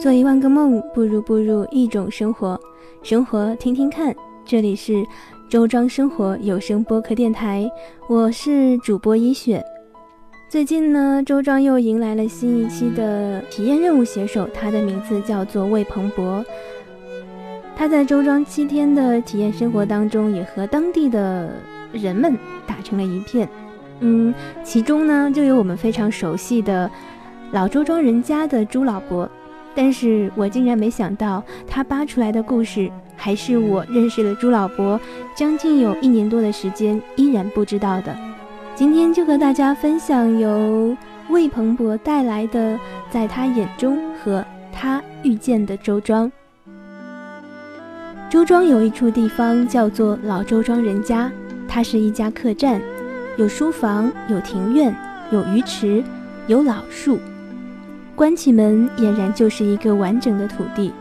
做一万个梦，不如步入一种生活。生活听听看，这里是周庄生活有声播客电台，我是主播一雪。最近呢，周庄又迎来了新一期的体验任务写手，他的名字叫做魏鹏博。他在周庄七天的体验生活当中，也和当地的人们打成了一片。嗯，其中呢，就有我们非常熟悉的老周庄人家的朱老伯。但是我竟然没想到，他扒出来的故事，还是我认识了朱老伯将近有一年多的时间依然不知道的。今天就和大家分享由魏鹏博带来的，在他眼中和他遇见的周庄。周庄有一处地方叫做老周庄人家，它是一家客栈，有书房，有庭院，有鱼池，有老树。关起门，俨然就是一个完整的土地。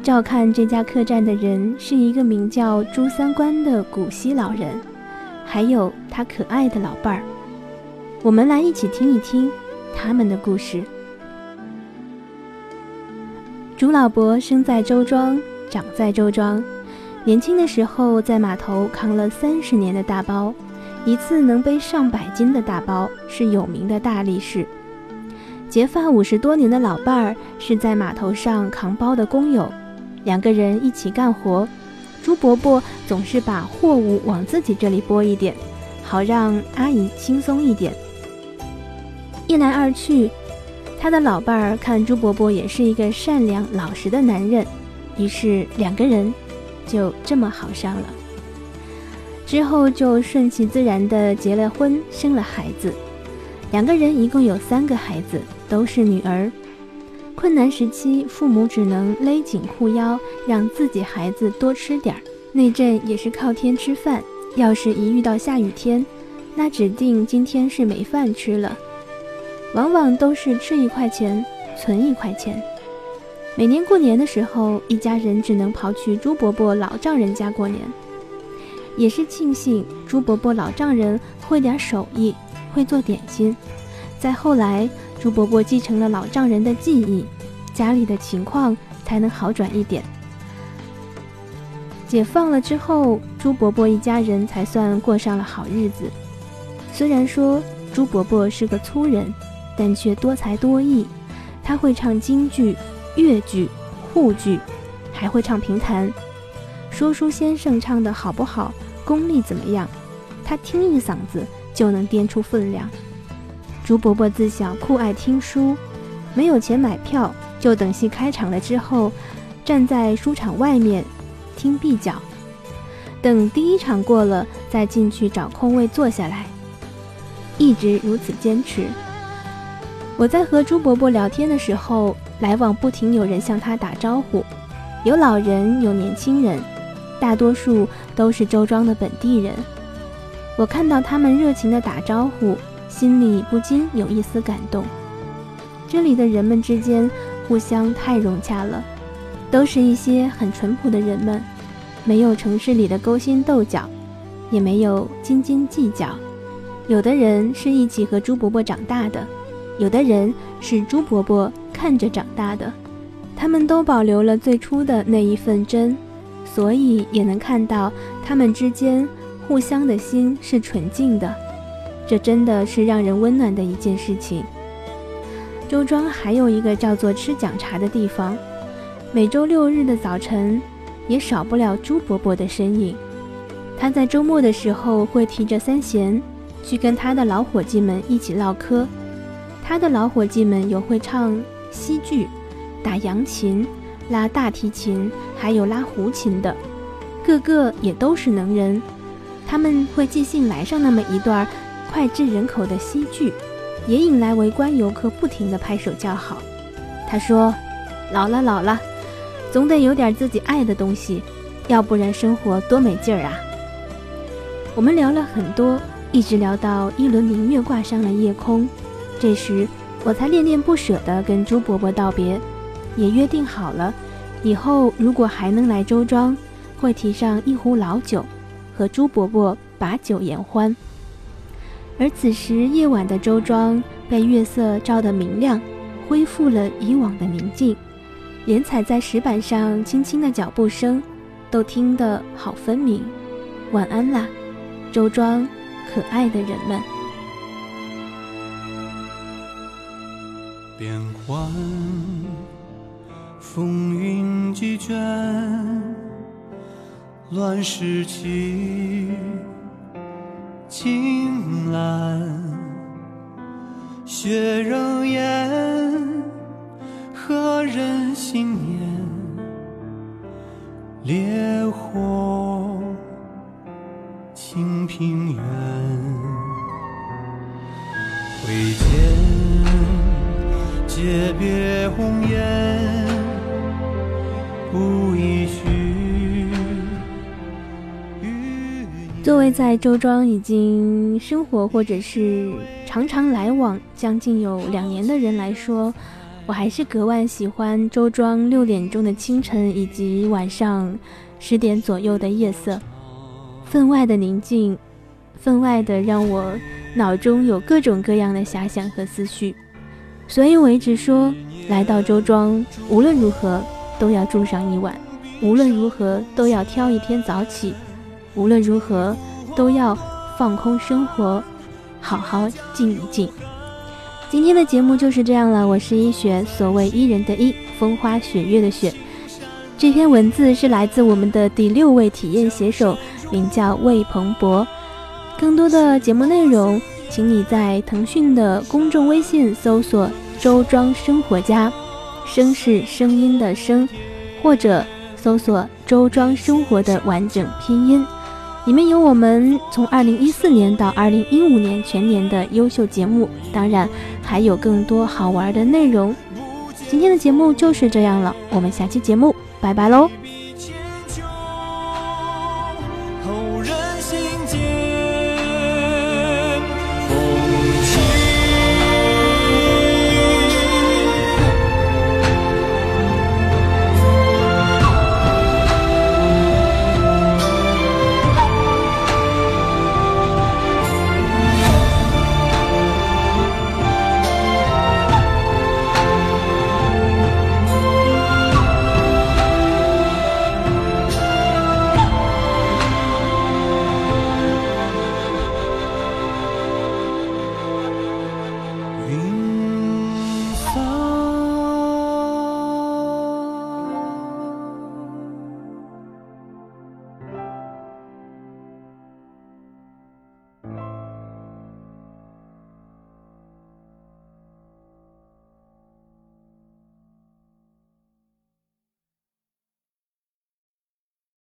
照看这家客栈的人是一个名叫朱三官的古稀老人，还有他可爱的老伴儿。我们来一起听一听他们的故事。朱老伯生在周庄，长在周庄，年轻的时候在码头扛了三十年的大包，一次能背上百斤的大包，是有名的大力士。结发五十多年的老伴儿是在码头上扛包的工友，两个人一起干活。朱伯伯总是把货物往自己这里拨一点，好让阿姨轻松一点。一来二去，他的老伴儿看朱伯伯也是一个善良老实的男人，于是两个人就这么好上了。之后就顺其自然地结了婚，生了孩子。两个人一共有三个孩子。都是女儿，困难时期，父母只能勒紧裤腰，让自己孩子多吃点儿。那阵也是靠天吃饭，要是一遇到下雨天，那指定今天是没饭吃了。往往都是吃一块钱，存一块钱。每年过年的时候，一家人只能跑去朱伯伯老丈人家过年。也是庆幸朱伯伯老丈人会点手艺，会做点心。再后来。朱伯伯继承了老丈人的技艺，家里的情况才能好转一点。解放了之后，朱伯伯一家人才算过上了好日子。虽然说朱伯伯是个粗人，但却多才多艺。他会唱京剧、越剧、沪剧，还会唱评弹。说书先生唱的好不好，功力怎么样，他听一嗓子就能掂出分量。朱伯伯自小酷爱听书，没有钱买票，就等戏开场了之后，站在书场外面听闭角，等第一场过了再进去找空位坐下来，一直如此坚持。我在和朱伯伯聊天的时候，来往不停有人向他打招呼，有老人，有年轻人，大多数都是周庄的本地人。我看到他们热情地打招呼。心里不禁有一丝感动。这里的人们之间互相太融洽了，都是一些很淳朴的人们，没有城市里的勾心斗角，也没有斤斤计较。有的人是一起和朱伯伯长大的，有的人是朱伯伯看着长大的，他们都保留了最初的那一份真，所以也能看到他们之间互相的心是纯净的。这真的是让人温暖的一件事情。周庄还有一个叫做吃讲茶的地方，每周六日的早晨，也少不了朱伯伯的身影。他在周末的时候会提着三弦，去跟他的老伙计们一起唠嗑。他的老伙计们有会唱戏剧、打扬琴、拉大提琴，还有拉胡琴的，个个也都是能人。他们会即兴来上那么一段儿。脍炙人口的戏剧，也引来围观游客不停的拍手叫好。他说：“老了老了，总得有点自己爱的东西，要不然生活多没劲儿啊。”我们聊了很多，一直聊到一轮明月挂上了夜空。这时，我才恋恋不舍地跟朱伯伯道别，也约定好了，以后如果还能来周庄，会提上一壶老酒，和朱伯伯把酒言欢。而此时夜晚的周庄被月色照得明亮，恢复了以往的宁静，连踩在石板上轻轻的脚步声，都听得好分明。晚安啦，周庄可爱的人们。变幻，风云几卷，乱世起，青蓝，雪仍烟，何人心念？烈火，作为在周庄已经生活或者是常常来往将近有两年的人来说，我还是格外喜欢周庄六点钟的清晨以及晚上十点左右的夜色，分外的宁静，分外的让我脑中有各种各样的遐想和思绪。所以我一直说，来到周庄，无论如何都要住上一晚，无论如何都要挑一天早起，无论如何都要放空生活，好好静一静。今天的节目就是这样了，我是一雪，所谓伊人的伊，风花雪月的雪。这篇文字是来自我们的第六位体验写手，名叫魏鹏博。更多的节目内容。请你在腾讯的公众微信搜索“周庄生活家”，声是声音的声，或者搜索“周庄生活”的完整拼音，里面有我们从二零一四年到二零一五年全年的优秀节目，当然还有更多好玩的内容。今天的节目就是这样了，我们下期节目拜拜喽。